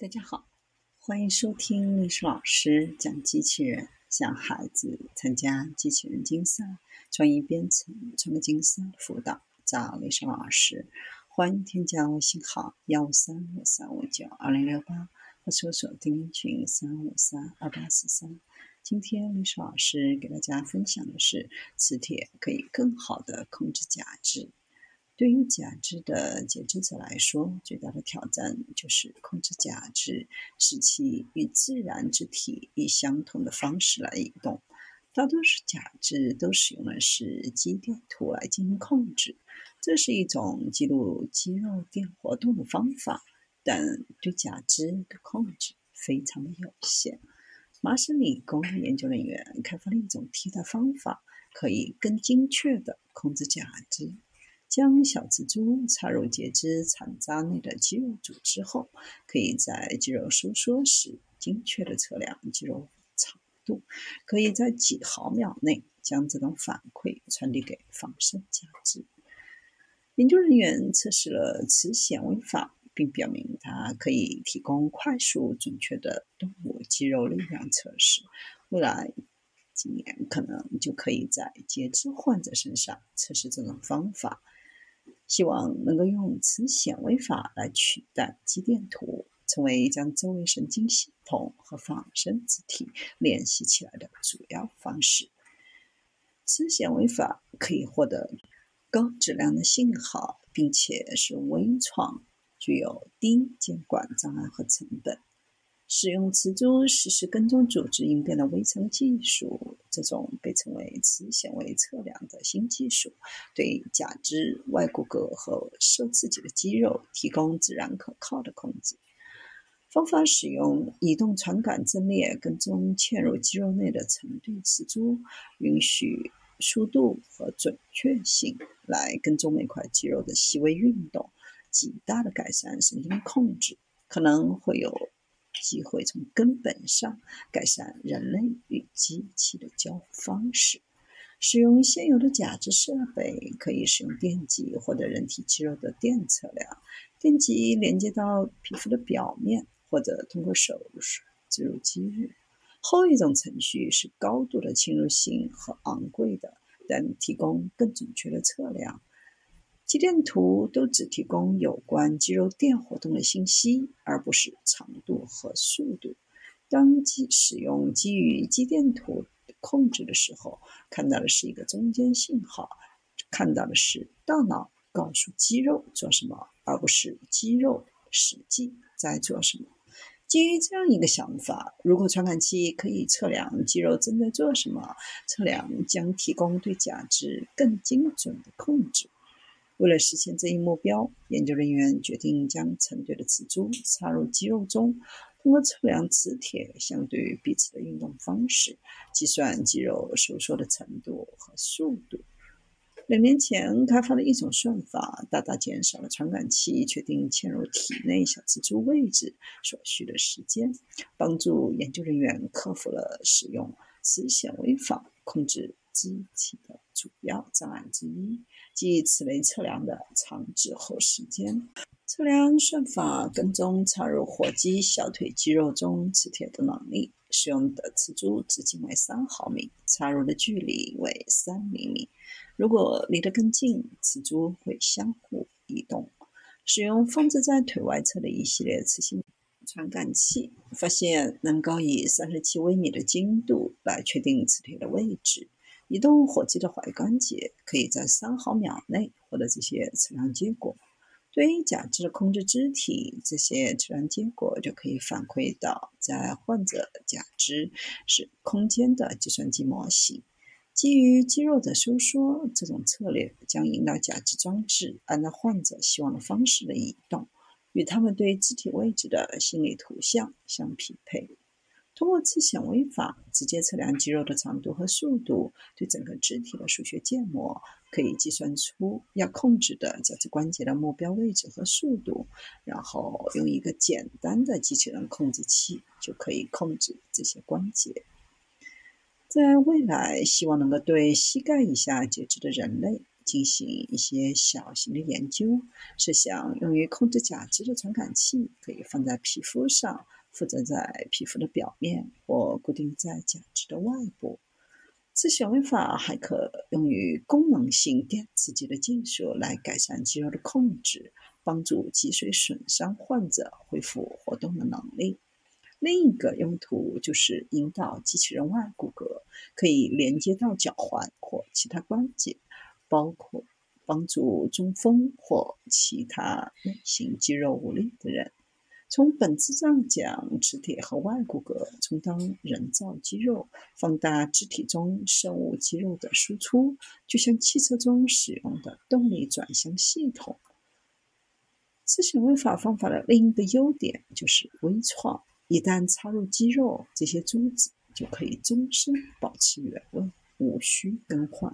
大家好，欢迎收听历史老师讲机器人，向孩子参加机器人竞赛、创意编程、创客竞赛辅导，找历史老师。欢迎添加微信号幺三五三五九二零六八，或搜索钉钉群三五三二八四三。今天历史老师给大家分享的是，磁铁可以更好的控制假肢。对于假肢的截肢者来说，最大的挑战就是控制假肢，使其与自然肢体以相同的方式来移动。大多数假肢都使用的是肌电图来进行控制，这是一种记录肌肉电活动的方法，但对假肢的控制非常的有限。麻省理工的研究人员开发了一种替代方法，可以更精确地控制假肢。将小蜘蛛插入截肢残渣内的肌肉组织后，可以在肌肉收缩时精确地测量肌肉长度，可以在几毫秒内将这种反馈传递给仿生假肢。研究人员测试了磁显微法，并表明它可以提供快速准确的动物肌肉力量测试。未来几年可能就可以在截肢患者身上测试这种方法。希望能够用磁显微法来取代肌电图，成为将周围神经系统和仿生肢体联系起来的主要方式。磁显微法可以获得高质量的信号，并且是微创，具有低监管障碍和成本。使用磁珠实时跟踪组织应变的微层技术，这种被称为磁显微测量的新技术，对假肢外骨骼和受刺激的肌肉提供自然可靠的控制。方法使用移动传感阵列跟踪嵌入肌肉内的成对磁珠，允许速度和准确性来跟踪每块肌肉的细微运动，极大的改善神经控制，可能会有。机会从根本上改善人类与机器的交互方式。使用现有的假肢设备，可以使用电极或者人体肌肉的电测量。电极连接到皮肤的表面，或者通过手术植入肌肉。后一种程序是高度的侵入性和昂贵的，但提供更准确的测量。肌电图都只提供有关肌肉电活动的信息，而不是长度和速度。当基使用基于肌电图控制的时候，看到的是一个中间信号，看到的是大脑告诉肌肉做什么，而不是肌肉实际在做什么。基于这样一个想法，如果传感器可以测量肌肉正在做什么，测量将提供对假肢更精准的控制。为了实现这一目标，研究人员决定将成对的磁珠插入肌肉中，通过测量磁铁相对于彼此的运动方式，计算肌肉收缩的程度和速度。两年前开发的一种算法，大大减少了传感器确定嵌入体内小磁珠位置所需的时间，帮助研究人员克服了使用磁显微法控制机体的主要障碍之一。即此类测量的长滞后时间。测量算法跟踪插入火鸡小腿肌肉中磁铁的能力。使用的磁珠直径为三毫米，插入的距离为三厘米。如果离得更近，磁珠会相互移动。使用放置在腿外侧的一系列磁性传感器，发现能够以三十七微米的精度来确定磁铁的位置。移动火鸡的踝关节，可以在三毫秒内获得这些测量结果。对于假肢控制肢体，这些测量结果就可以反馈到在患者假肢是空间的计算机模型。基于肌肉的收缩，这种策略将引导假肢装置按照患者希望的方式的移动，与他们对肢体位置的心理图像相匹配。通过磁显微法直接测量肌肉的长度和速度，对整个肢体的数学建模可以计算出要控制的假肢关节的目标位置和速度，然后用一个简单的机器人控制器就可以控制这些关节。在未来，希望能够对膝盖以下截肢的人类进行一些小型的研究，是想用于控制假肢的传感器，可以放在皮肤上，附着在皮肤的表面或固定在假肢的外部。此显微法还可用于功能性电刺激的技术来改善肌肉的控制，帮助脊髓损伤患者恢复活动的能力。另一个用途就是引导机器人外骨骼可以连接到脚踝或其他关节，包括帮助中风或其他类型肌肉无力的人。从本质上讲，磁铁和外骨骼充当人造肌肉，放大肢体中生物肌肉的输出，就像汽车中使用的动力转向系统。磁显微法方法的另一个优点就是微创。一旦插入肌肉，这些珠子就可以终身保持原位，无需更换。